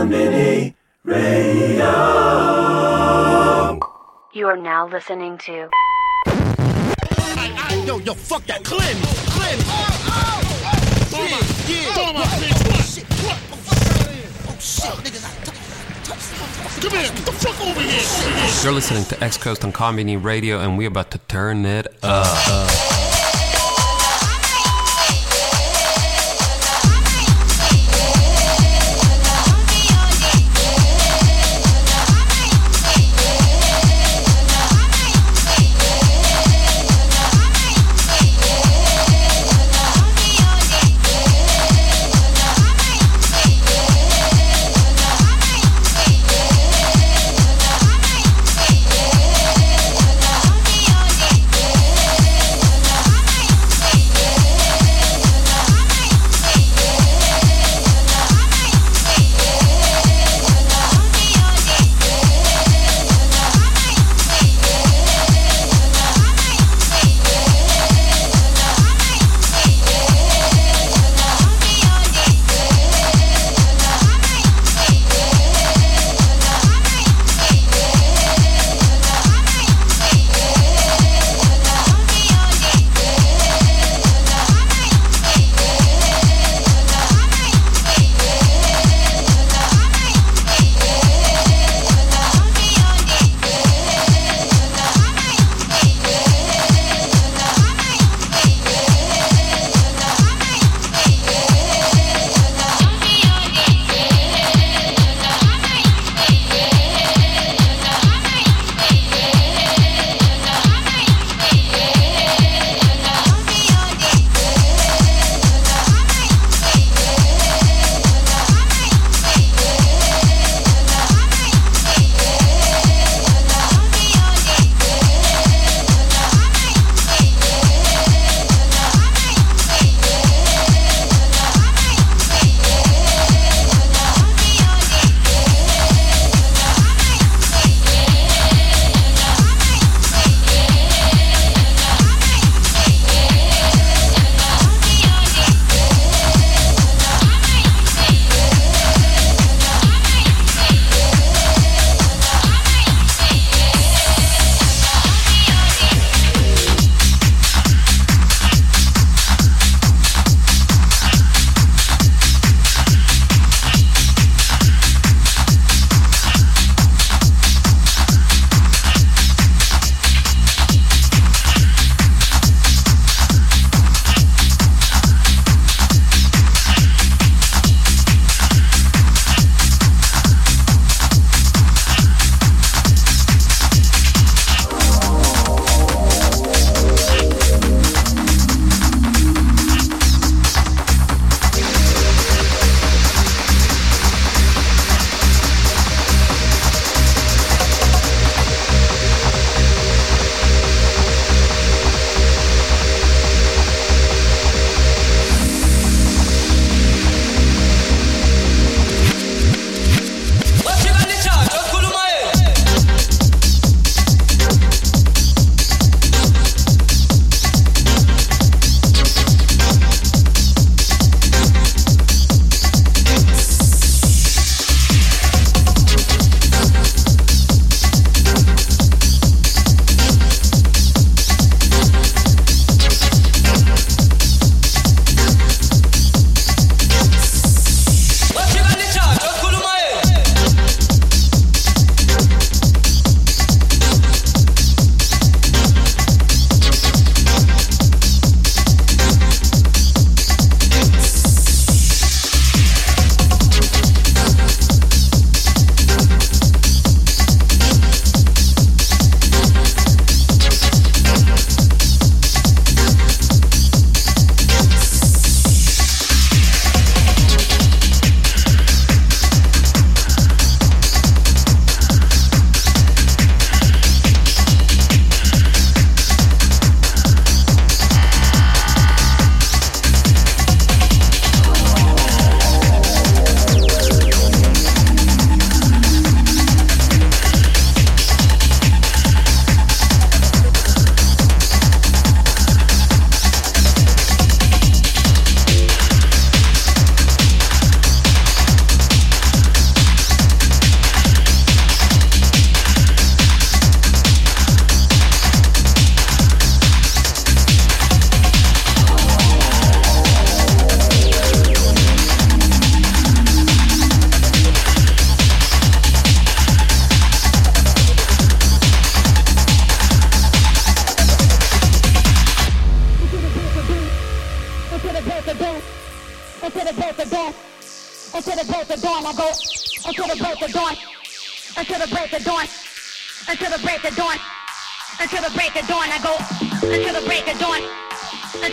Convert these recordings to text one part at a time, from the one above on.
Konbini Radio. You are now listening to. Yo, yo, fuck that. Clear me. Clear me. Yeah, yeah. Oh, shit. Oh, shit. Niggas, I Come here. Get the fuck over here. You're listening to X Coast on Konbini Radio, and we're about to turn it up. Thank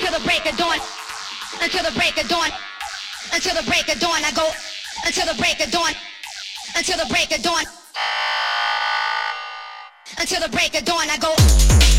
until the break of dawn. Until the break of dawn. Until the break of dawn. I go until the break of dawn. Until the break of dawn. Until the break of dawn. I go.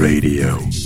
Radio.